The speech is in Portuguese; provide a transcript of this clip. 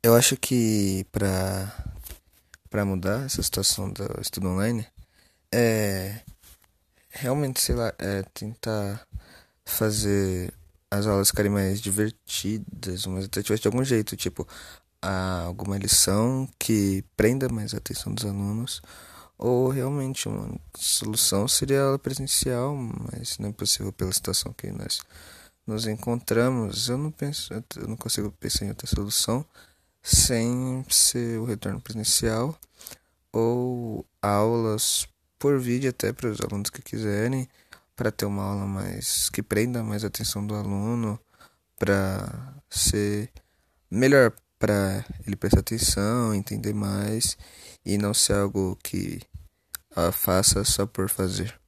Eu acho que para para mudar essa situação do estudo online é realmente, sei lá, é tentar fazer as aulas ficarem mais divertidas, mais atrativas de algum jeito, tipo, alguma lição que prenda mais a atenção dos alunos, ou realmente uma solução seria a aula presencial, mas não é possível pela situação que nós nos encontramos. Eu não penso, eu não consigo pensar em outra solução sem ser o retorno presencial ou aulas por vídeo até para os alunos que quiserem, para ter uma aula mais que prenda mais a atenção do aluno, para ser melhor para ele prestar atenção, entender mais e não ser algo que faça só por fazer.